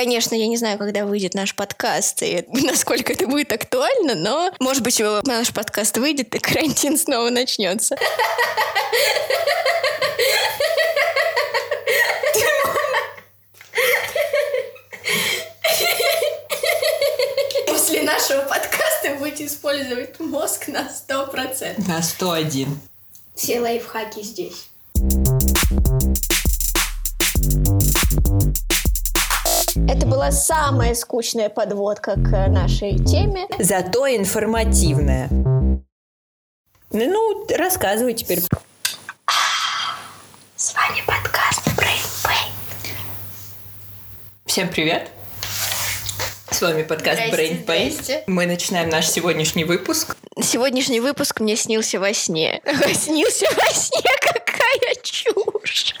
Конечно, я не знаю, когда выйдет наш подкаст и насколько это будет актуально, но, может быть, наш подкаст выйдет, и карантин снова начнется. После нашего подкаста будете использовать мозг на 100%. На 101. Все лайфхаки здесь. Была самая скучная подводка к нашей теме. Зато информативная. Ну, рассказывай теперь. С вами подкаст Brain Pain. Всем привет. С вами подкаст Здрасте, Brain Pain. здрасте. Мы начинаем наш сегодняшний выпуск. Сегодняшний выпуск мне снился во сне. Снился во сне, какая чушь.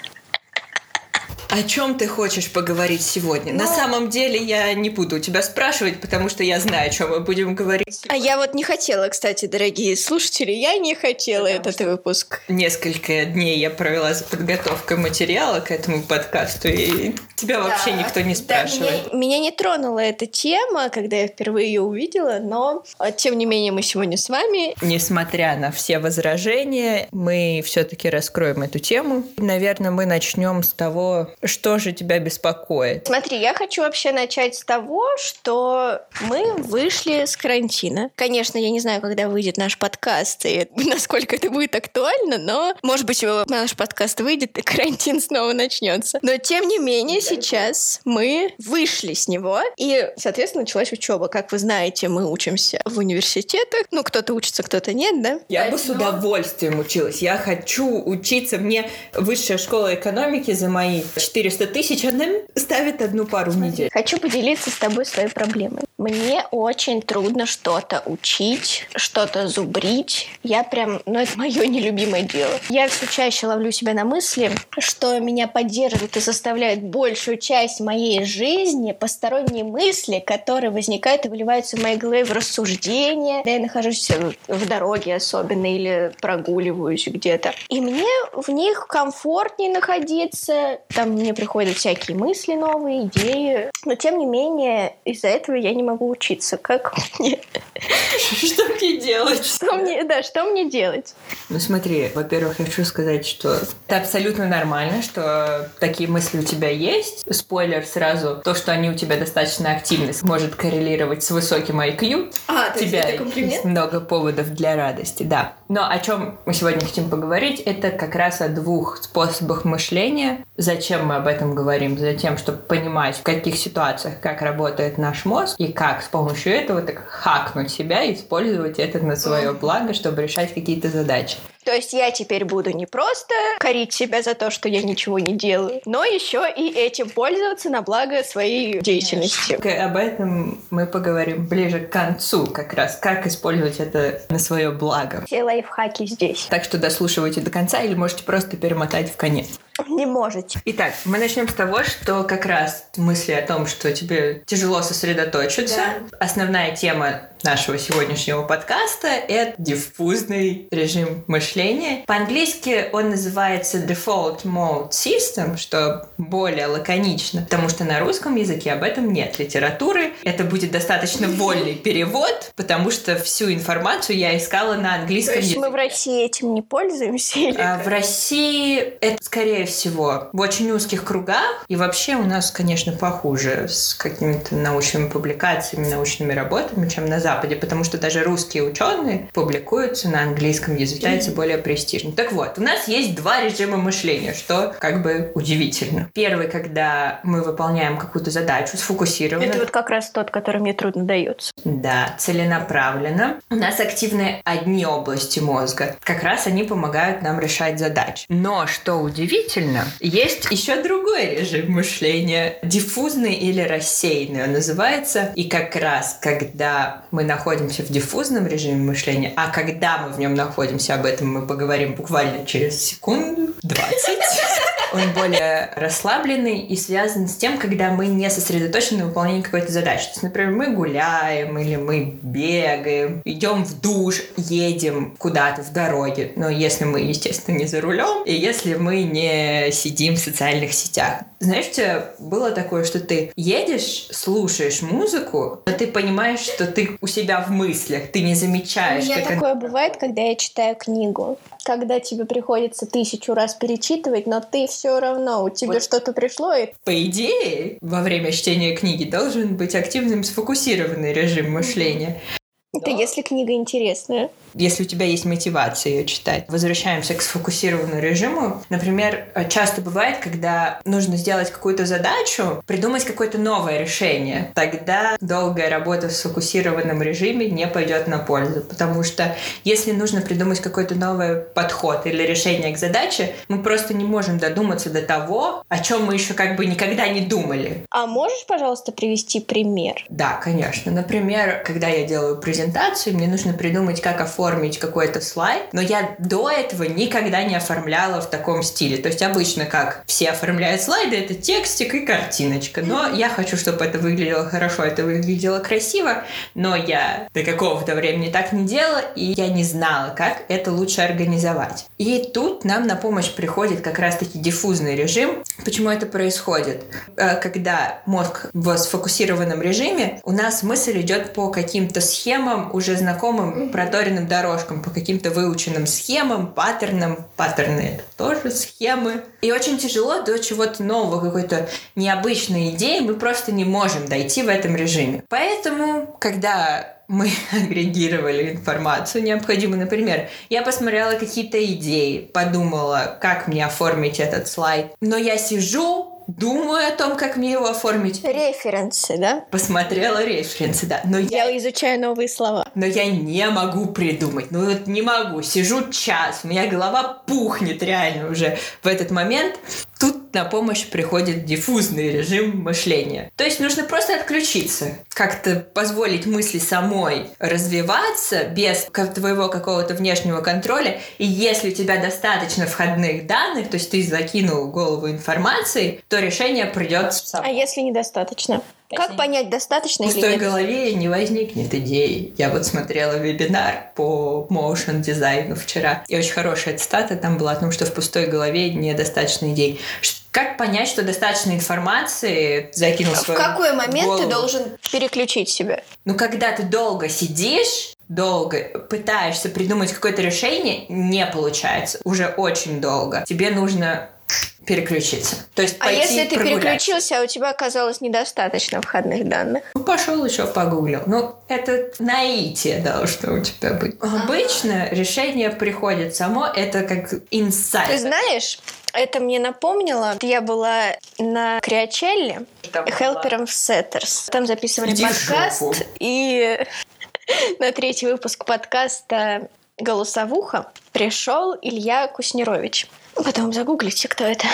О чем ты хочешь поговорить сегодня? На Ну- самом деле я не буду у тебя спрашивать, потому что я знаю, о чем мы будем говорить. А я вот не хотела, кстати, дорогие слушатели, я не хотела этот выпуск. Несколько дней я провела за подготовкой материала к этому подкасту, и тебя вообще Да. никто не Да, спрашивает. меня, меня не тронула эта тема, когда я впервые ее увидела, но а, тем не менее мы сегодня с вами. Несмотря на все возражения, мы все-таки раскроем эту тему. Наверное, мы начнем с того, что же тебя беспокоит. Смотри, я хочу вообще начать с того, что мы вышли с карантина. Конечно, я не знаю, когда выйдет наш подкаст и насколько это будет актуально, но, может быть, наш подкаст выйдет и карантин снова начнется. Но, тем не менее, сейчас мы вышли с него, и, соответственно, началась учеба. Как вы знаете, мы учимся в университетах. Ну, кто-то учится, кто-то нет, да? Я бы с удовольствием училась. Я хочу учиться. Мне высшая школа экономики за мои 400 тысяч, она ставит одну пару в неделю. Хочу поделиться с тобой своей проблемой. Мне очень трудно что-то учить, что-то зубрить. Я прям, ну это мое нелюбимое дело. Я все чаще ловлю себя на мысли, что меня поддерживает и заставляет большую часть моей жизни посторонние мысли, которые возникают и выливаются в моей голове в рассуждения. Когда я нахожусь в дороге особенно или прогуливаюсь где-то. И мне в них комфортнее находиться. Там мне приходят всякие мысли новые, идеи. Но тем не менее, из-за этого я не могу учиться. Как мне? Что мне делать? Что мне, да, что мне делать? Ну смотри, во-первых, я хочу сказать, что это абсолютно нормально, что такие мысли у тебя есть. Спойлер сразу, то, что они у тебя достаточно активны, может коррелировать с высоким IQ. А, у тебя есть много поводов для радости, да. Но о чем мы сегодня хотим поговорить, это как раз о двух способах мышления. Зачем мы об этом говорим? Затем, чтобы понимать, в каких ситуациях, как работает наш мозг, и как с помощью этого так хакнуть себя и использовать это на свое благо, чтобы решать какие-то задачи. То есть я теперь буду не просто корить себя за то, что я ничего не делаю, но еще и этим пользоваться на благо своей деятельности. Об этом мы поговорим ближе к концу, как раз как использовать это на свое благо. Все лайфхаки здесь. Так что дослушивайте до конца или можете просто перемотать в конец. Не можете. Итак, мы начнем с того, что как раз мысли о том, что тебе тяжело сосредоточиться. Основная тема нашего сегодняшнего подкаста — это диффузный режим мышления. По-английски он называется Default Mode System, что более лаконично, потому что на русском языке об этом нет литературы. Это будет достаточно вольный перевод, потому что всю информацию я искала на английском языке. мы в России этим не пользуемся? А? В России это, скорее всего, в очень узких кругах. И вообще у нас, конечно, похуже с какими-то научными публикациями, научными работами, чем на Западе, потому что даже русские ученые публикуются на английском языке, является более престижным. Так вот, у нас есть два режима мышления, что как бы удивительно. Первый, когда мы выполняем какую-то задачу сфокусированно, Это вот как раз тот, который мне трудно дается. да, целенаправленно. У нас активны одни области мозга. Как раз они помогают нам решать задачи. Но, что удивительно, есть еще другой режим мышления. Диффузный или рассеянный он называется. И как раз, когда мы находимся в диффузном режиме мышления, а когда мы в нем находимся, об этом мы поговорим буквально через секунду, 20. Он более расслабленный и связан с тем, когда мы не сосредоточены на выполнении какой-то задачи. То есть, например, мы гуляем или мы бегаем, идем в душ, едем куда-то в дороге. Но если мы, естественно, не за рулем, и если мы не сидим в социальных сетях. Знаешь, у тебя было такое, что ты едешь, слушаешь музыку, но ты понимаешь, что ты у себя в мыслях, ты не замечаешь. У меня такое бывает, когда я читаю книгу. Когда тебе приходится тысячу раз перечитывать, но ты все равно, у тебя Вот. что-то пришло, и По идее, во время чтения книги должен быть активным сфокусированный режим мышления. Это если книга интересная. если у тебя есть мотивация ее читать. Возвращаемся к сфокусированному режиму. Например, часто бывает, когда нужно сделать какую-то задачу, придумать какое-то новое решение. Тогда долгая работа в сфокусированном режиме не пойдет на пользу. Потому что если нужно придумать какой-то новый подход или решение к задаче, мы просто не можем додуматься до того, о чем мы еще как бы никогда не думали. А можешь, пожалуйста, привести пример? Да, конечно. Например, когда я делаю презентацию, мне нужно придумать, как оформить какой-то слайд, но я до этого никогда не оформляла в таком стиле. То есть обычно как все оформляют слайды, это текстик и картиночка. Но я хочу, чтобы это выглядело хорошо, это выглядело красиво, но я до какого-то времени так не делала, и я не знала, как это лучше организовать. И тут нам на помощь приходит как раз-таки диффузный режим. Почему это происходит? Э, Когда мозг в сфокусированном режиме, у нас мысль идет по каким-то схемам, уже знакомым проторенным дорожкам, по каким-то выученным схемам, паттернам. Паттерны — это тоже схемы. И очень тяжело до чего-то нового, какой-то необычной идеи мы просто не можем дойти в этом режиме. Поэтому, когда мы агрегировали информацию необходимую. Например, я посмотрела какие-то идеи, подумала, как мне оформить этот слайд. Но я сижу, думаю о том, как мне его оформить. Референсы, да? Посмотрела референсы, да. Но я, Я изучаю новые слова. но я не могу придумать. Ну вот не могу. Сижу час, у меня голова пухнет реально уже в этот момент. Тут на помощь приходит диффузный режим мышления. То есть нужно просто отключиться, как-то позволить мысли самой развиваться без твоего какого-то внешнего контроля. И если у тебя достаточно входных данных, то есть ты закинул голову информации, то решение придет само. А если недостаточно? Как понять, достаточно В пустой голове не возникнет идеи. Я вот смотрела вебинар по motion дизайну вчера, и очень хорошая цитата там была о том, что в пустой голове недостаточно идей. Как понять, что достаточно информации закинул в В свою какой момент голову? ты должен переключить себя? Ну, когда ты долго сидишь, долго пытаешься придумать какое-то решение, не получается. Уже очень долго. Тебе нужно переключиться. То есть А пойти если ты переключился, а у тебя оказалось недостаточно входных данных? Ну, пошел еще погуглил. Ну, это наитие должно у тебя быть. Обычно решение приходит само, это как инсайт. Ты знаешь, это мне напомнило, я была на Криачелле, хелпером в Сеттерс. Там записывали Иди подкаст, и на третий выпуск подкаста «Голосовуха» пришел Илья Куснерович. Потом загуглите, кто это.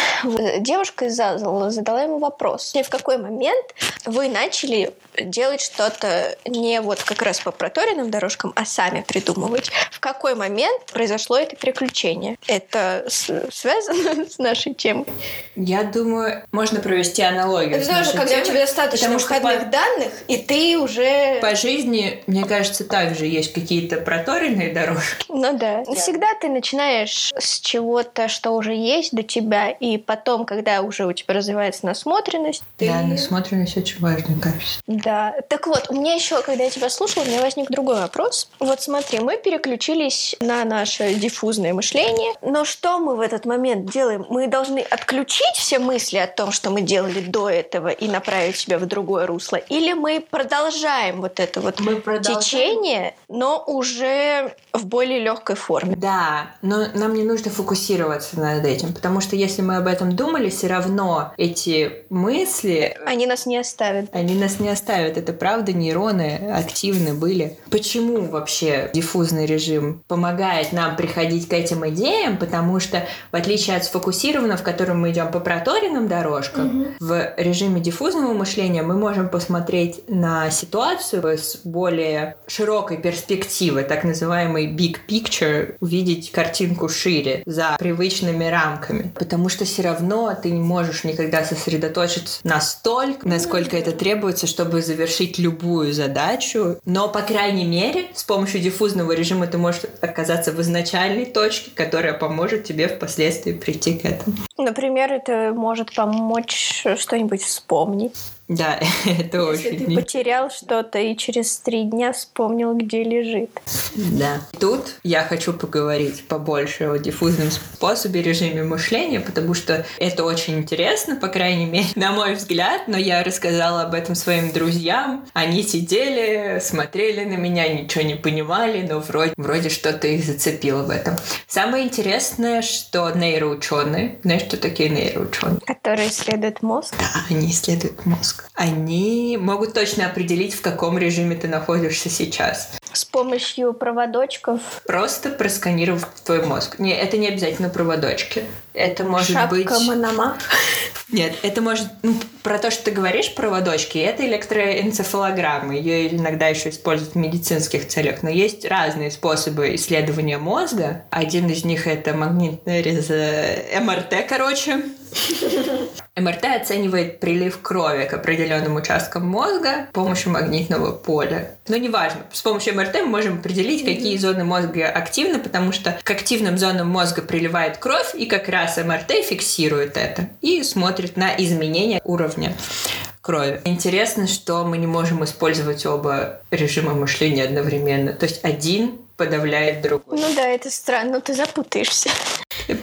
Девушка из задала ему вопрос. И в какой момент вы начали делать что-то не вот как раз по проторенным дорожкам, а сами придумывать? В какой момент произошло это приключение? Это с- связано с нашей темой? Я думаю, можно провести аналогию. Это тоже, когда у темой, тебя достаточно входных по- данных, и ты уже... По жизни, мне кажется, также есть какие-то проторенные дорожки. Ну да. Всегда ты начинаешь с чего-то, что уже есть до тебя, и потом, когда уже у тебя развивается насмотренность, ты... Да, насмотренность очень важно, кажется. Да. Так вот, у меня еще, когда я тебя слушала, у меня возник другой вопрос. Вот смотри, мы переключились на наше диффузное мышление, но что мы в этот момент делаем? Мы должны отключить все мысли о том, что мы делали до этого, и направить себя в другое русло? Или мы продолжаем вот это вот Мы продолжаем. течение, но уже в более легкой форме? Да, но нам не нужно фокусироваться над этим, потому что если мы об этом думали, все равно эти мысли, Они нас не оставят. они нас не оставят. Это правда, нейроны активны были. Почему вообще диффузный режим помогает нам приходить к этим идеям? Потому что, в отличие от сфокусированного, в котором мы идем по проторенным дорожкам, в режиме диффузного мышления мы можем посмотреть на ситуацию с более широкой перспективы, так называемый big picture, увидеть картинку шире за привычным ограниченными рамками, потому что все равно ты не можешь никогда сосредоточиться настолько, насколько это требуется, чтобы завершить любую задачу. Но, по крайней мере, с помощью диффузного режима ты можешь оказаться в изначальной точке, которая поможет тебе впоследствии прийти к этому. Например, это может помочь что-нибудь вспомнить. Да, это Если очень... ты потерял что-то и через три дня вспомнил, где лежит. Да. Тут я хочу поговорить побольше о диффузном способе режиме мышления, потому что это очень интересно, по крайней мере, на мой взгляд, но я рассказала об этом своим друзьям. Они сидели, смотрели на меня, ничего не понимали, но вроде, вроде что-то их зацепило в этом. Самое интересное, что нейроученые, знаешь, что такие нейроученые? Которые исследуют мозг. Да, они исследуют мозг. Они могут точно определить, в каком режиме ты находишься сейчас. С помощью проводочков. Просто просканировав твой мозг. Не, это не обязательно проводочки. Это может Шапка быть... Монома. Нет, это может... Ну, про то, что ты говоришь, проводочки, это электроэнцефалограмма. Ее иногда еще используют в медицинских целях. Но есть разные способы исследования мозга. Один из них это магнитный рез... МРТ, короче. МРТ оценивает прилив крови к определенным участкам мозга с помощью магнитного поля. Но неважно, с помощью МРТ мы можем определить, какие зоны мозга активны, потому что к активным зонам мозга приливает кровь, и как раз МРТ фиксирует это и смотрит на изменения уровня крови. Интересно, что мы не можем использовать оба режима мышления одновременно. То есть один подавляет другой. Ну да, это странно, но ты запутаешься.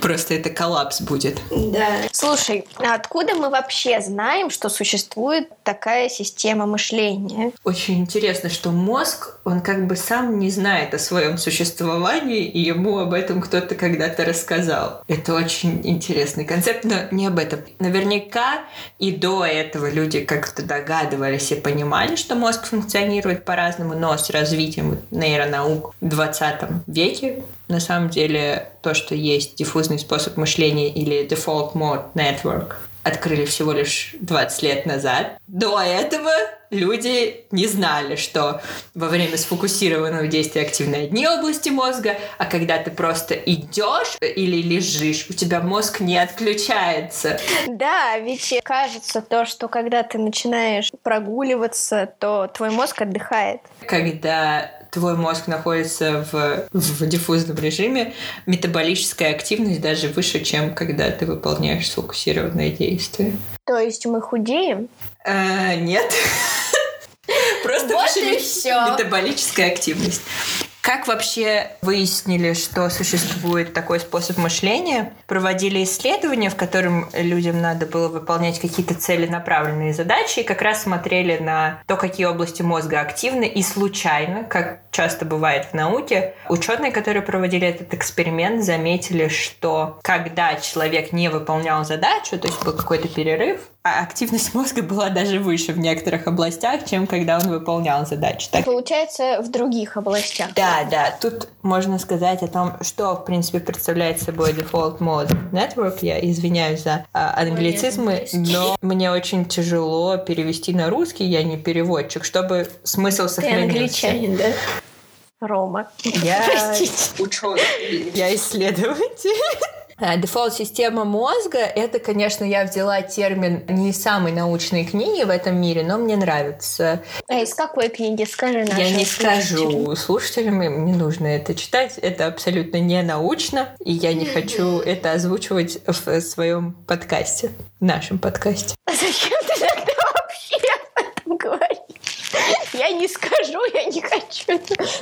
Просто это коллапс будет. Да. Слушай, а откуда мы вообще знаем, что существует такая система мышления? Очень интересно, что мозг, он как бы сам не знает о своем существовании, и ему об этом кто-то когда-то рассказал. Это очень интересный концепт, но не об этом. Наверняка и до этого люди как-то догадывались и понимали, что мозг функционирует по-разному, но с развитием нейронаук в 20 веке на самом деле то, что есть диффузный способ мышления или default mode network, открыли всего лишь 20 лет назад. До этого люди не знали, что во время сфокусированного действия активны одни области мозга, а когда ты просто идешь или лежишь, у тебя мозг не отключается. Да, ведь кажется то, что когда ты начинаешь прогуливаться, то твой мозг отдыхает. Когда твой мозг находится в, в диффузном режиме, метаболическая активность даже выше, чем когда ты выполняешь сфокусированное действие. То есть мы худеем? А, нет. Просто Вот выше метаболическая активность. Как вообще выяснили, что существует такой способ мышления? Проводили исследования, в котором людям надо было выполнять какие-то целенаправленные задачи, и как раз смотрели на то, какие области мозга активны, и случайно, как часто бывает в науке, ученые, которые проводили этот эксперимент, заметили, что когда человек не выполнял задачу, то есть был какой-то перерыв, активность мозга была даже выше в некоторых областях, чем когда он выполнял задачу. Так Получается, в других областях. да, да, тут можно сказать о том, что, в принципе, представляет собой Default Mode Network. Я извиняюсь за а, англицизмы, но мне очень тяжело перевести на русский, я не переводчик, чтобы смысл Ты сохранился. англичанин, да? Рома. Я Простите. ученый, я исследователь. А, Дефолт-система мозга — это, конечно, я взяла термин не из самой научной книги в этом мире, но мне нравится. А из какой книги? Скажи нашим Я не скажу слушателям, им не нужно это читать. Это абсолютно не научно, и я не хочу это озвучивать в своем подкасте, нашем подкасте. Зачем ты тогда вообще об этом говоришь? Я не скажу, я не хочу.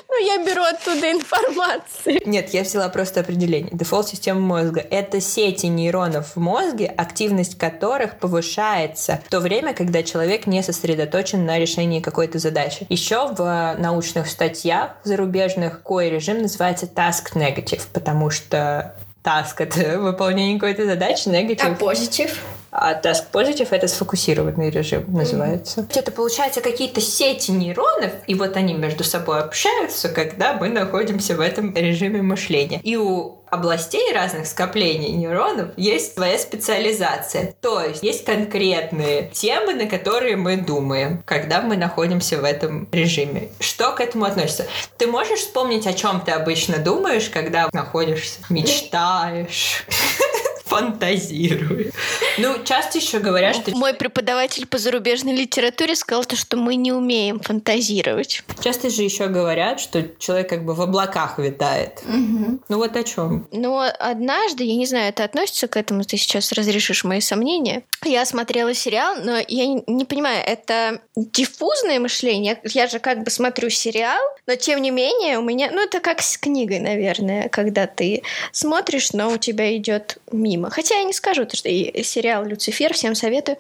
Ну, я беру оттуда информацию. Нет, я взяла просто определение. Дефолт системы мозга — это сети нейронов в мозге, активность которых повышается в то время, когда человек не сосредоточен на решении какой-то задачи. Еще в научных статьях зарубежных такой режим называется task negative, потому что task — это выполнение какой-то задачи, negative позитив? А task positive это сфокусированный режим называется. Это получается какие-то сети нейронов, и вот они между собой общаются, когда мы находимся в этом режиме мышления. И у областей разных скоплений нейронов есть своя специализация. То есть есть конкретные темы, на которые мы думаем, когда мы находимся в этом режиме. Что к этому относится? Ты можешь вспомнить, о чем ты обычно думаешь, когда находишься, мечтаешь? Фантазирую. Ну, часто еще говорят, что... Мой преподаватель по зарубежной литературе сказал, то, что мы не умеем фантазировать. Часто же еще говорят, что человек как бы в облаках витает. Угу. Ну вот о чем. Но однажды, я не знаю, это относится к этому, ты сейчас разрешишь мои сомнения. Я смотрела сериал, но я не понимаю, это диффузное мышление? Я же как бы смотрю сериал, но тем не менее у меня... Ну, это как с книгой, наверное, когда ты смотришь, но у тебя идет мимо. Хотя я не скажу, то, что и сериал «Люцифер», всем советую.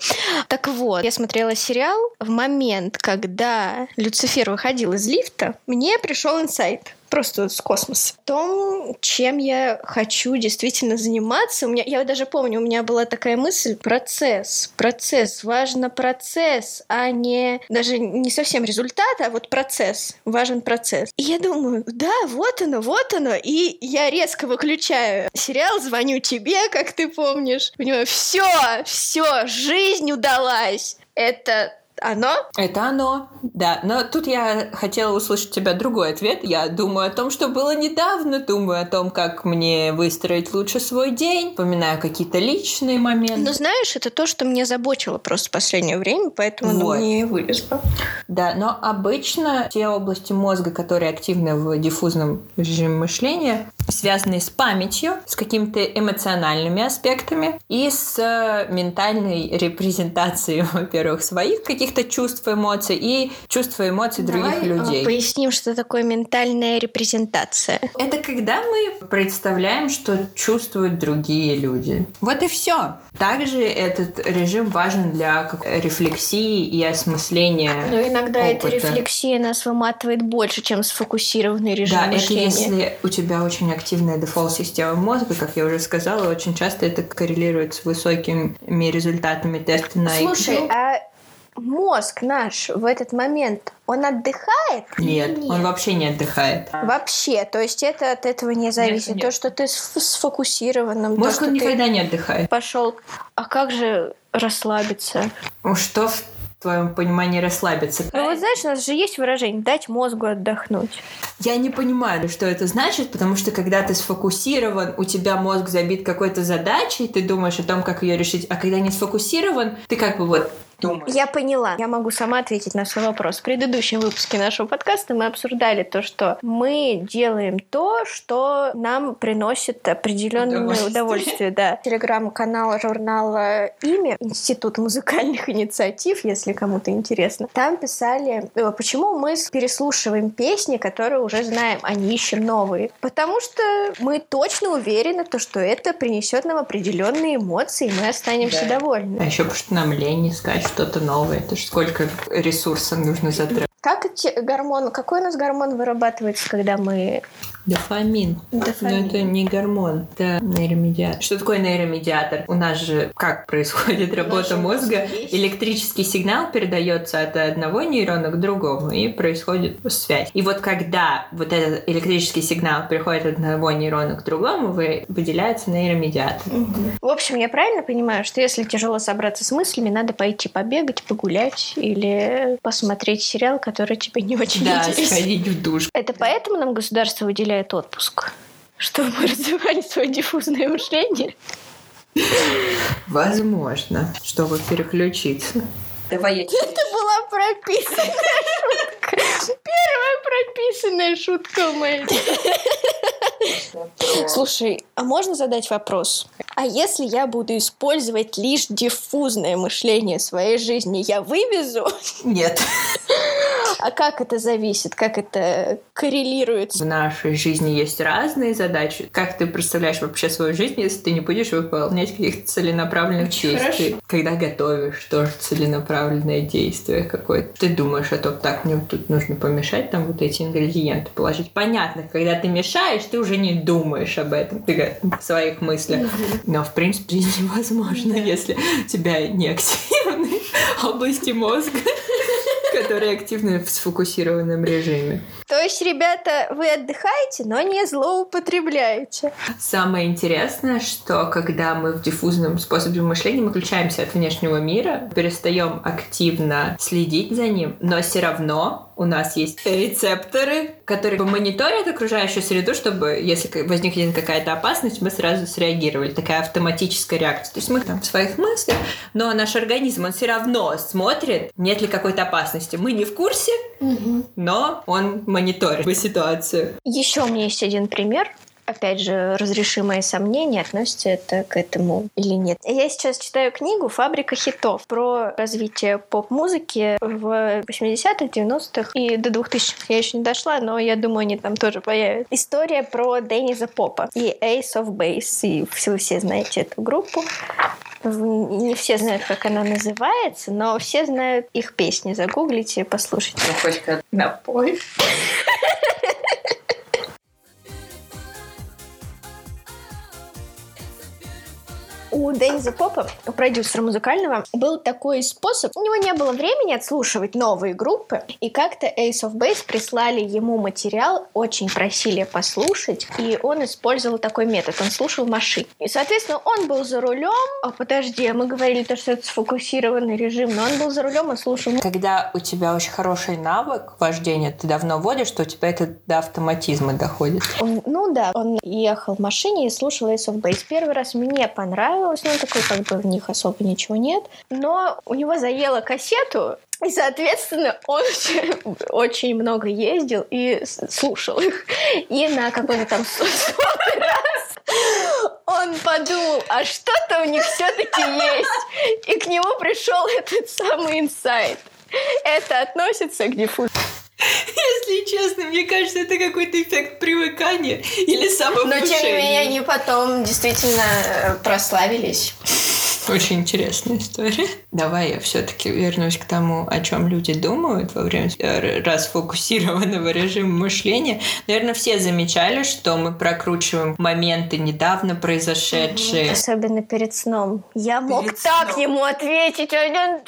Так вот, я смотрела сериал в момент, когда Люцифер выходил из лифта, мне пришел инсайт просто с космоса. В том, чем я хочу действительно заниматься. У меня, я даже помню, у меня была такая мысль процесс. Процесс. Важно процесс, а не даже не совсем результат, а вот процесс. Важен процесс. И я думаю, да, вот оно, вот оно. И я резко выключаю сериал, звоню тебе, как ты помнишь. Понимаю, все, все, жизнь удалась. Это оно? Это оно, да. Но тут я хотела услышать от тебя другой ответ. Я думаю о том, что было недавно, думаю о том, как мне выстроить лучше свой день, вспоминаю какие-то личные моменты. Ну, знаешь, это то, что меня заботило просто в последнее время, поэтому вот. оно мне вылезло. Да, но обычно те области мозга, которые активны в диффузном режиме мышления, связанные с памятью, с какими-то эмоциональными аспектами и с ментальной репрезентацией, во-первых, своих каких-то чувств, эмоций и чувств и эмоций Давай других людей. Поясним, что такое ментальная репрезентация. Это когда мы представляем, что чувствуют другие люди. Вот и все. Также этот режим важен для рефлексии и осмысления. Но иногда опыта. эта рефлексия нас выматывает больше, чем сфокусированный режим да, мышления. это если у тебя очень активная дефолт-система мозга, как я уже сказала, очень часто это коррелирует с высокими результатами теста на Слушай, IQ. а мозг наш в этот момент, он отдыхает? Нет, нет, он вообще не отдыхает. Вообще, то есть это от этого не зависит. Нет, нет. То, что ты сфокусированным. Мозг то, он никогда не отдыхает. Пошел. А как же расслабиться? Что в твоем понимании расслабиться. Ну вот знаешь, у нас же есть выражение «дать мозгу отдохнуть». Я не понимаю, что это значит, потому что когда ты сфокусирован, у тебя мозг забит какой-то задачей, ты думаешь о том, как ее решить, а когда не сфокусирован, ты как бы вот думаешь? Я поняла. Я могу сама ответить на свой вопрос. В предыдущем выпуске нашего подкаста мы обсуждали то, что мы делаем то, что нам приносит определенное удовольствие. удовольствие да. Телеграм-канал журнала «Имя», Институт музыкальных инициатив, если кому-то интересно. Там писали, э, почему мы переслушиваем песни, которые уже знаем, а не ищем новые. Потому что мы точно уверены, то, что это принесет нам определенные эмоции, и мы останемся да. довольны. А еще потому что нам лень искать что-то новое. Это же сколько ресурсов нужно затратить. Как гормон, какой у нас гормон вырабатывается, когда мы Дофамин. Дофамин. Но это не гормон, это нейромедиатор. Что такое нейромедиатор? У нас же как происходит работа мозга? Электрический сигнал передается от одного нейрона к другому, и происходит связь. И вот когда вот этот электрический сигнал переходит от одного нейрона к другому, выделяется нейромедиатор. Угу. В общем, я правильно понимаю, что если тяжело собраться с мыслями, надо пойти побегать, погулять или посмотреть сериал, который тебе не очень да, интересен. Да, сходить в душ. Это поэтому нам государство выделяет выделяет отпуск, чтобы мы развивали свое диффузное мышление? Возможно, чтобы переключиться. Давай я тебе... Это была прописанная шутка. Первая прописанная шутка моя. Слушай, а можно задать вопрос? А если я буду использовать лишь диффузное мышление в своей жизни, я вывезу? Нет. А как это зависит? Как это коррелирует? В нашей жизни есть разные задачи. Как ты представляешь вообще свою жизнь, если ты не будешь выполнять каких-то целенаправленных Очень действий? Хорошо. Когда готовишь, тоже целенаправленное действие какое-то. Ты думаешь о том, так, мне тут нужно помешать там вот эти ингредиенты положить. Понятно, когда ты мешаешь, ты уже не думаешь об этом, ты в своих мыслях. Но, в принципе, невозможно, если у тебя не активны области мозга которые активны в сфокусированном режиме. То есть, ребята, вы отдыхаете, но не злоупотребляете. Самое интересное, что когда мы в диффузном способе мышления, мы включаемся от внешнего мира, перестаем активно следить за ним, но все равно у нас есть рецепторы, которые мониторят окружающую среду, чтобы, если возникнет какая-то опасность, мы сразу среагировали. Такая автоматическая реакция. То есть мы там в своих мыслях, но наш организм, он все равно смотрит, нет ли какой-то опасности. Мы не в курсе, угу. но он мониторит ситуацию. Еще у меня есть один пример опять же, разрешимые сомнения, относится это к этому или нет. Я сейчас читаю книгу «Фабрика хитов» про развитие поп-музыки в 80-х, 90-х и до 2000-х. Я еще не дошла, но я думаю, они там тоже появятся. История про Денниза Попа и Ace of Base. И вы все знаете эту группу. Не все знают, как она называется, но все знают их песни. Загуглите, послушайте. Ну, хоть как напой. у Денниза Попа, продюсера музыкального, был такой способ. У него не было времени отслушивать новые группы, и как-то Ace of Base прислали ему материал, очень просили послушать, и он использовал такой метод. Он слушал в машине. И, соответственно, он был за рулем. А подожди, а мы говорили то, что это сфокусированный режим, но он был за рулем, он слушал. Когда у тебя очень хороший навык вождения, ты давно водишь, что у тебя это до автоматизма доходит. Ну да, он ехал в машине и слушал Ace of Base. Первый раз мне понравилось, понравилось, но такой как бы в них особо ничего нет. Но у него заело кассету, и, соответственно, он очень много ездил и слушал их. И на какой-то там раз он подумал, а что-то у них все-таки есть. И к нему пришел этот самый инсайт. Это относится к диффузу. Если честно, мне кажется, это какой-то эффект привыкания или самовнушения. Но тем не менее, они потом действительно э, прославились. Очень интересная история. Давай я все-таки вернусь к тому, о чем люди думают во время э, расфокусированного режима мышления. Наверное, все замечали, что мы прокручиваем моменты недавно произошедшие. Особенно перед сном. Я мог перед так сном. ему ответить один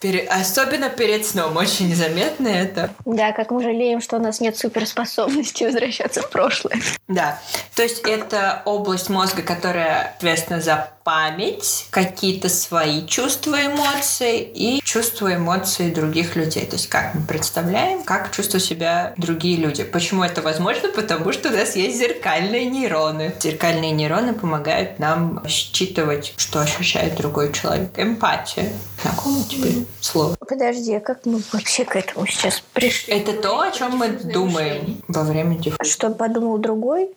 Пере... Особенно перед сном. Очень незаметно это. Да, как мы жалеем, что у нас нет суперспособности возвращаться в прошлое. Да. То есть это область мозга, которая ответственна за память, какие-то свои чувства, эмоции и чувства, эмоции других людей. То есть как мы представляем, как чувствуют себя другие люди. Почему это возможно? Потому что у нас есть зеркальные нейроны. Зеркальные нейроны помогают нам считывать, что ощущает другой человек. Эмпатия. Знакомо тебе слово? Подожди, а как мы вообще к этому сейчас пришли? Это то, о чем мы думаем во время диффузии. Что подумал другой?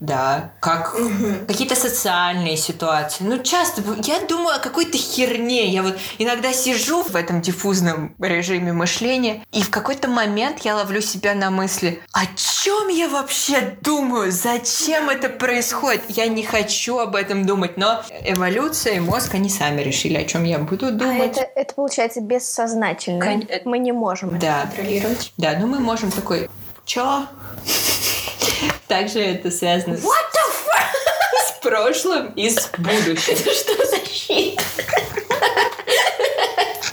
Да, как угу. какие-то социальные ситуации. Ну, часто я думаю о какой-то херне. Я вот иногда сижу в этом диффузном режиме мышления, и в какой-то момент я ловлю себя на мысли, о чем я вообще думаю? Зачем это происходит? Я не хочу об этом думать, но эволюция и мозг, они сами решили, о чем я буду а думать. А это, это получается бессознательно. Кон... Мы не можем да. это контролировать. Да, ну мы можем такой, чё? Также это связано с... с прошлым и с будущим. Что за щит?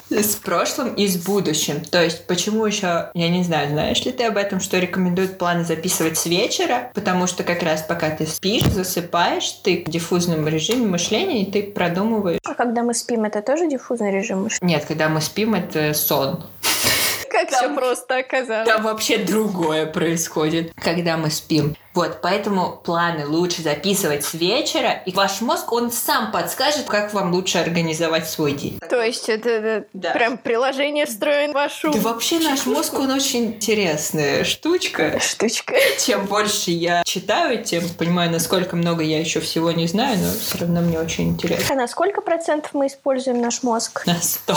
С прошлым и с будущим. То есть, почему еще, я не знаю, знаешь ли ты об этом, что рекомендуют планы записывать с вечера, потому что как раз пока ты спишь, засыпаешь, ты в диффузном режиме мышления, и ты продумываешь. А когда мы спим, это тоже диффузный режим мышления? Нет, когда мы спим, это сон. Как все просто оказалось. Там вообще другое происходит, когда мы спим. Вот, поэтому планы лучше записывать с вечера, и ваш мозг, он сам подскажет, как вам лучше организовать свой день. То есть это, это да. прям приложение встроен в вашу... Да вообще наш мозг, он очень интересная штучка. Штучка. Чем больше я читаю, тем понимаю, насколько много я еще всего не знаю, но все равно мне очень интересно. А на сколько процентов мы используем наш мозг? На сто.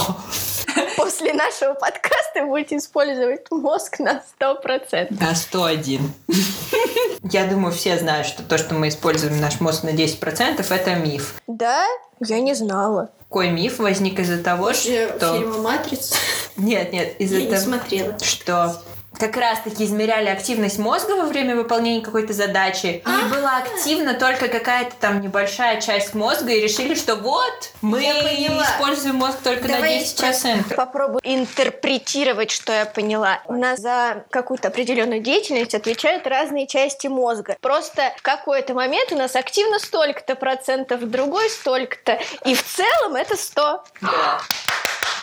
После нашего подкаста будете использовать мозг на сто процентов. На сто один. Я думаю, все знают, что то, что мы используем наш мозг на 10%, это миф. Да? Я не знала. Какой миф возник из-за того, что... Фильма «Матрица»? Нет, нет, из-за того, не смотрела. что как раз-таки измеряли активность мозга во время выполнения какой-то задачи. А? И была активна только какая-то там небольшая часть мозга, и решили, что вот, мы используем мозг только Давай на 10%. Я попробую интерпретировать, что я поняла. У нас за какую-то определенную деятельность отвечают разные части мозга. Просто в какой-то момент у нас активно столько-то процентов, в другой столько-то. И в целом это 100. Да.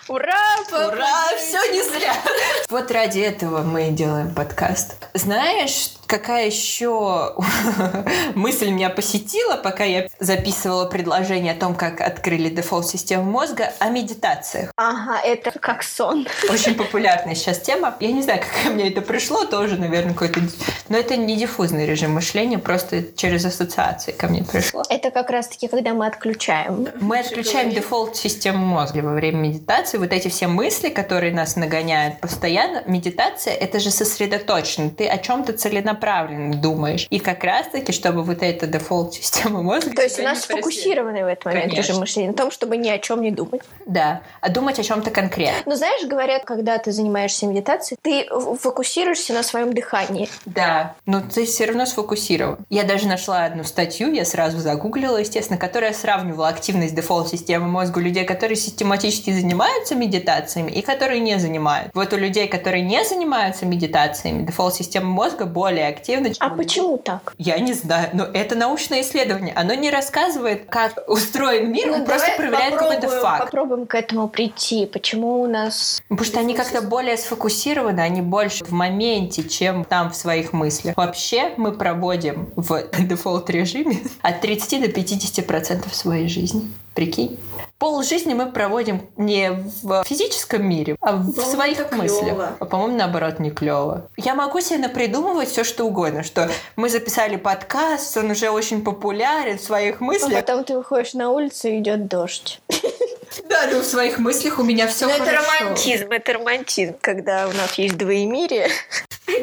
Ура! Ура! Все не зря! Вот ради этого мы делаем подкаст. Знаешь, какая еще мысль меня посетила, пока я записывала предложение о том, как открыли дефолт-систему мозга, о медитациях. Ага, это как сон. Очень популярная сейчас тема. Я не знаю, как мне это пришло, тоже, наверное, какой-то... Но это не диффузный режим мышления, просто через ассоциации ко мне пришло. Это как раз-таки, когда мы отключаем. Мы отключаем дефолт-систему мозга во время медитации. Вот эти все мысли, которые нас нагоняют постоянно. Медитация — это же сосредоточенно. Ты о чем-то целенаправленно думаешь. И как раз-таки, чтобы вот эта дефолт-система мозга... То есть у нас сфокусированный в этот момент Конечно. мышления на том, чтобы ни о чем не думать. Да. А думать о чем-то конкретном. Но знаешь, говорят, когда ты занимаешься медитацией, ты фокусируешься на своем дыхании. Да, но ты все равно сфокусирован. Я даже нашла одну статью, я сразу загуглила, естественно, которая сравнивала активность дефолт-системы мозга у людей, которые систематически занимаются медитациями и которые не занимают. Вот у людей, которые не занимаются медитациями, дефолт-система мозга более активна, чем А почему так? Я не знаю, но это научное исследование. Оно не рассказывает, как устроен мир, он Ну, просто давай проверяет какой-то факт. Попробуем к этому прийти. Почему у нас... Потому что они как-то более сфокусированы, они больше в моменте, чем там в своих мыслях. Вообще мы проводим в дефолт-режиме от 30 до 50 процентов своей жизни. Прикинь? Пол жизни мы проводим не в физическом мире, а в По-моему, своих мыслях. клёво. А по-моему, наоборот, не клево. Я могу себе напридумывать все, что угодно, что мы записали подкаст, он уже очень популярен в своих А мыслях. потом ты выходишь на улицу и идет дождь. Да, ну в своих мыслях у меня все Но хорошо. это романтизм, это романтизм, когда у нас есть двоемирие,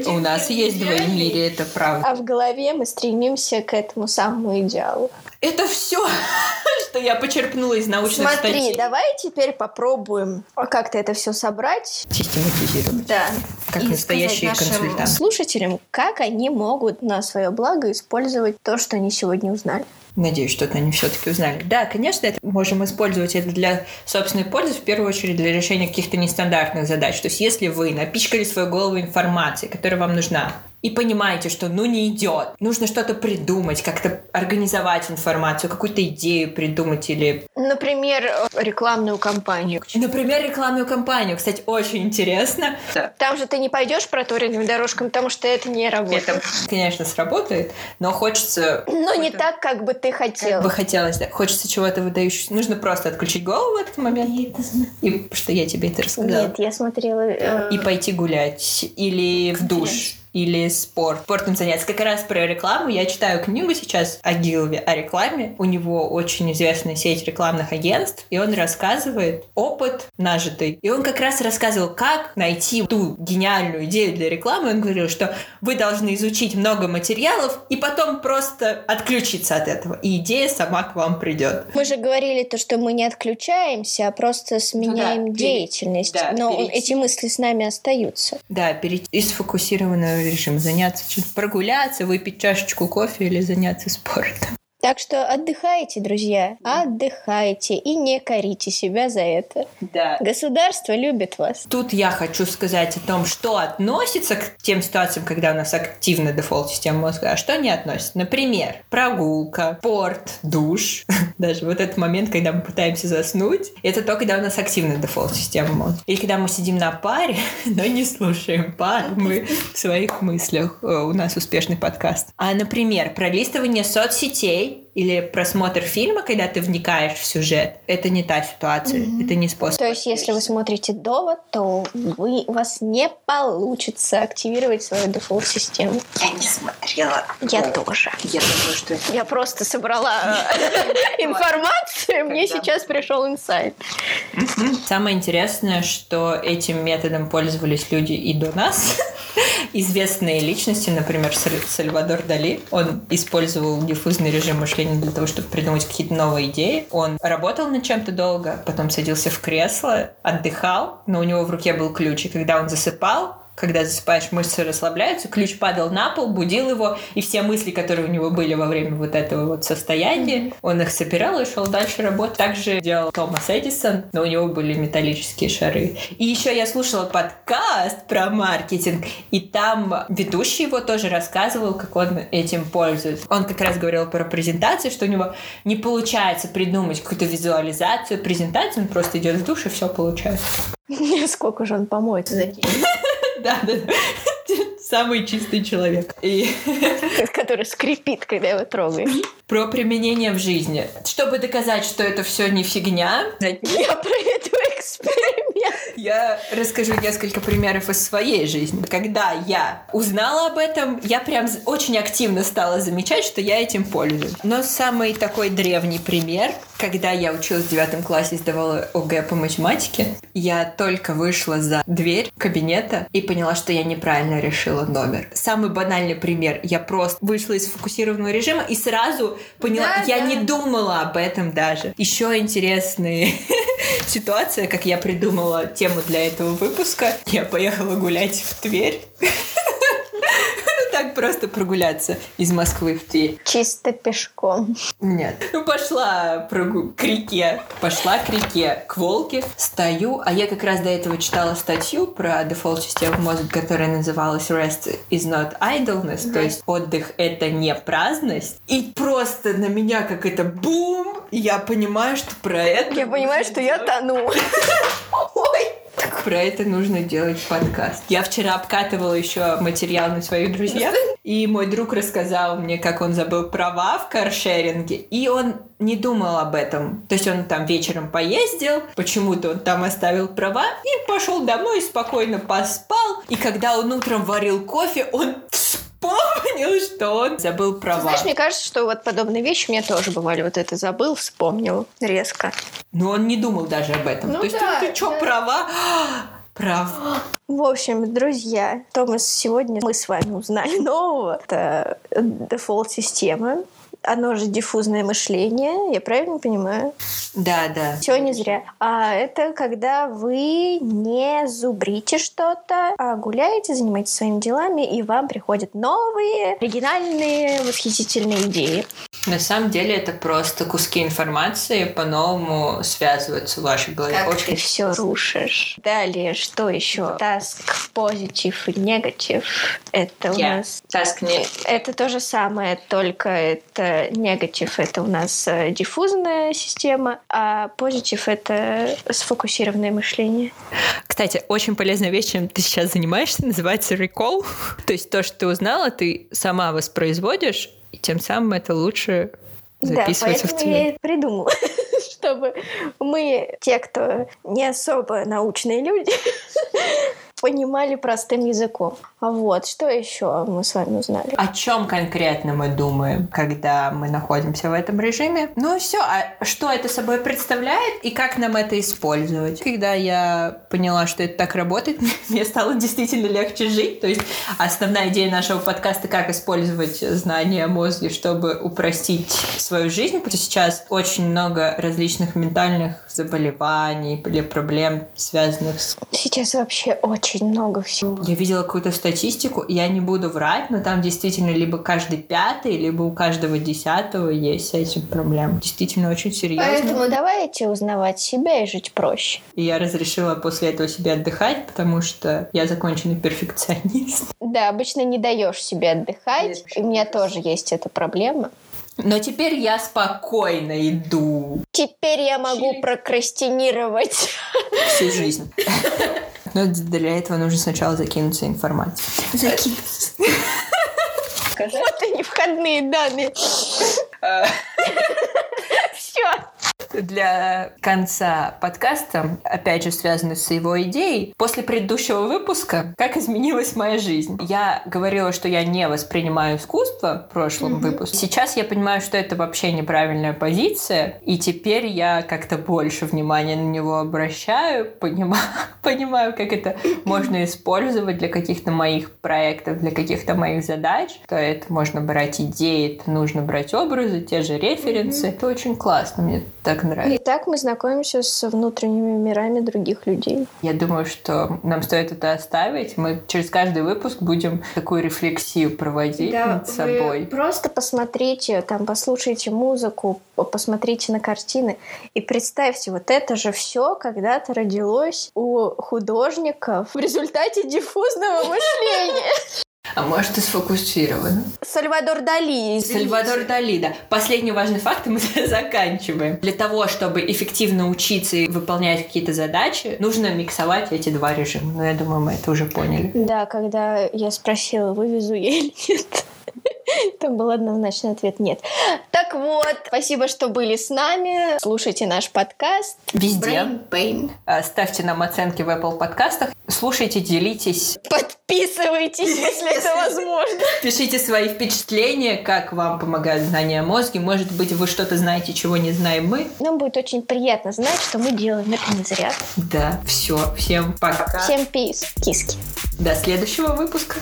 У нас есть двоемирие, это правда. а в голове мы стремимся к этому самому идеалу. Это все, что я почерпнула из научных Смотри, статей. давай теперь попробуем как-то это все собрать. Систематизировать. Да. Как И настоящие консультанты. слушателям, как они могут на свое благо использовать то, что они сегодня узнали. Надеюсь, что-то они все-таки узнали. Да, конечно, это можем использовать это для собственной пользы, в первую очередь для решения каких-то нестандартных задач. То есть, если вы напичкали свою голову информацией, которая вам нужна, и понимаете, что ну не идет, нужно что-то придумать, как-то организовать информацию, какую-то идею придумать или Например, э, рекламную кампанию. Например, рекламную кампанию. Кстати, очень интересно. Там же ты не пойдешь проторенными дорожками, потому что это не работает. Это, конечно, сработает, но хочется... Но не так, как бы ты Как хотел. бы хотелось, да. Хочется чего-то выдающегося. Нужно просто отключить голову в этот момент. И что я тебе это рассказала. Нет, я смотрела... э, И пойти гулять. Или в душ. Или спорт. Спортом заняться. Как раз про рекламу. Я читаю книгу сейчас о Гилве, о рекламе. У него очень известная сеть рекламных агентств. И он рассказывает опыт нажитый. И он как раз рассказывал, как найти ту гениальную идею для рекламы. Он говорил, что вы должны изучить много материалов и потом просто отключиться от этого. И идея сама к вам придет. Мы же говорили то, что мы не отключаемся, а просто сменяем пере- деятельность. да, Но перейти. эти мысли с нами остаются. Да, перейти из фокусированного режима, заняться чем прогуляться, выпить чашечку кофе или заняться спортом. Так что отдыхайте, друзья, отдыхайте и не корите себя за это. Да. Государство любит вас. Тут я хочу сказать о том, что относится к тем ситуациям, когда у нас активна дефолт-система мозга, а что не относится. Например, прогулка, спорт, душ. Даже вот этот момент, когда мы пытаемся заснуть, это то, когда у нас активна дефолт-система мозга. Или когда мы сидим на паре, но не слушаем пару, мы в своих мыслях. Э, У нас успешный подкаст. А, например, пролистывание соцсетей или просмотр фильма, когда ты вникаешь в сюжет, это не та ситуация, это не способ. То есть, если вы смотрите довод, то вы, у вас не получится активировать свою дефолт-систему. Я не смотрела. Я тоже. Я думаю, что Я просто собрала э, информацию, мне сейчас пришел инсайт. Самое интересное, что этим методом пользовались люди и до нас. Известные личности, например, Саль- Сальвадор Дали, он использовал диффузный режим мышления для того, чтобы придумать какие-то новые идеи. Он работал над чем-то долго, потом садился в кресло, отдыхал, но у него в руке был ключ, и когда он засыпал, когда засыпаешь, мышцы расслабляются, ключ падал на пол, будил его, и все мысли, которые у него были во время вот этого вот состояния, mm-hmm. он их собирал и шел дальше работать. Также делал Томас Эдисон, но у него были металлические шары. И еще я слушала подкаст про маркетинг, и там ведущий его тоже рассказывал, как он этим пользуется. Он как раз говорил про презентации, что у него не получается придумать какую-то визуализацию презентации, он просто идет в душ и все получается. Сколько же он помоется за день? Да, да. Самый чистый человек. И... Который скрипит, когда его трогаешь. Про применение в жизни. Чтобы доказать, что это все не фигня. Я эксперимент. Я расскажу несколько примеров из своей жизни. Когда я узнала об этом, я прям очень активно стала замечать, что я этим пользуюсь. Но самый такой древний пример, когда я училась в девятом классе и сдавала ОГЭ по математике, я только вышла за дверь кабинета и поняла, что я неправильно решила номер. Самый банальный пример. Я просто вышла из фокусированного режима и сразу поняла, да, я да. не думала об этом даже. Еще интересная ситуация, как я придумала тему для этого выпуска. Я поехала гулять в Тверь так просто прогуляться из Москвы в Тверь. Чисто пешком. Нет. Ну, пошла прогу... к реке. Пошла к реке, к Волге. Стою, а я как раз до этого читала статью про дефолт-систему мозга, которая называлась Rest is not idleness, mm-hmm. то есть отдых — это не праздность. И просто на меня как это бум! Я понимаю, что про это... Я понимаю, что я тону. Ой! Про это нужно делать подкаст. Я вчера обкатывала еще материал на своих друзьях, и мой друг рассказал мне, как он забыл права в каршеринге, и он не думал об этом. То есть он там вечером поездил, почему-то он там оставил права и пошел домой спокойно поспал. И когда он утром варил кофе, он что он забыл права. Знаешь, мне кажется, что вот подобные вещи у меня тоже бывали. Вот это забыл, вспомнил резко. Но он не думал даже об этом. Ну, То есть да, ты что, да. права? Прав. В общем, друзья, Томас, сегодня мы с вами узнали нового. Это дефолт-система оно же диффузное мышление, я правильно понимаю? Да, да. Все не зря. А это когда вы не зубрите что-то, а гуляете, занимаетесь своими делами, и вам приходят новые, оригинальные, восхитительные идеи. На самом деле это просто куски информации по-новому связываются в вашей голове. Как Очень... ты все рушишь. Далее, что еще? Task, позитив и негатив. Это у yeah. нас... Task не... Это то же самое, только это негатив — это у нас э, диффузная система, а позитив — это сфокусированное мышление. Кстати, очень полезная вещь, чем ты сейчас занимаешься, называется recall. то есть то, что ты узнала, ты сама воспроизводишь, и тем самым это лучше записывается да, поэтому в тебе. я и придумала, чтобы мы, те, кто не особо научные люди, понимали простым языком. А вот, что еще мы с вами узнали? О чем конкретно мы думаем, когда мы находимся в этом режиме? Ну все, а что это собой представляет и как нам это использовать? Когда я поняла, что это так работает, мне стало действительно легче жить. То есть основная идея нашего подкаста, как использовать знания о мозге, чтобы упростить свою жизнь. Потому что сейчас очень много различных ментальных заболеваний или проблем, связанных с... Сейчас вообще очень много всего. Я видела какую-то статистику, я не буду врать, но там действительно либо каждый пятый, либо у каждого десятого есть с этим проблем. Действительно очень серьезно. Поэтому давайте узнавать себя и жить проще. И я разрешила после этого себе отдыхать, потому что я законченный перфекционист. Да, обычно не даешь себе отдыхать. И у меня тоже есть эта проблема. Но теперь я спокойно иду. Теперь я могу прокрастинировать. Всю жизнь. Но для этого нужно сначала закинуться информацией. Закинуться. Вот они, входные данные. Для конца подкаста, опять же, связанный с его идеей. После предыдущего выпуска «Как изменилась моя жизнь?» Я говорила, что я не воспринимаю искусство в прошлом mm-hmm. выпуске. Сейчас я понимаю, что это вообще неправильная позиция, и теперь я как-то больше внимания на него обращаю, понимаю, понимаю как это можно использовать для каких-то моих проектов, для каких-то моих задач. То это можно брать идеи, это нужно брать образы, те же референсы. Mm-hmm. Это очень классно. Мне так нравится. И так мы знакомимся с внутренними мирами других людей. Я думаю, что нам стоит это оставить. Мы через каждый выпуск будем такую рефлексию проводить да, над собой. просто посмотрите, там, послушайте музыку, посмотрите на картины и представьте, вот это же все когда-то родилось у художников в результате диффузного мышления. А может, и сфокусировано. Сальвадор Дали. Извините. Сальвадор Дали, да. Последний важный факт, и мы заканчиваем. Для того, чтобы эффективно учиться и выполнять какие-то задачи, нужно миксовать эти два режима. Ну, я думаю, мы это уже поняли. Да, когда я спросила, вывезу я или нет, там был однозначный ответ «нет». Так вот, спасибо, что были с нами. Слушайте наш подкаст. Везде. Brain Pain. А, ставьте нам оценки в Apple подкастах. Слушайте, делитесь. Подписывайтесь, если это возможно. Пишите свои впечатления, как вам помогают знания о мозге. Может быть, вы что-то знаете, чего не знаем мы. Нам будет очень приятно знать, что мы делаем это не зря. Да, все. Всем пока. Всем пис. Киски. До следующего выпуска.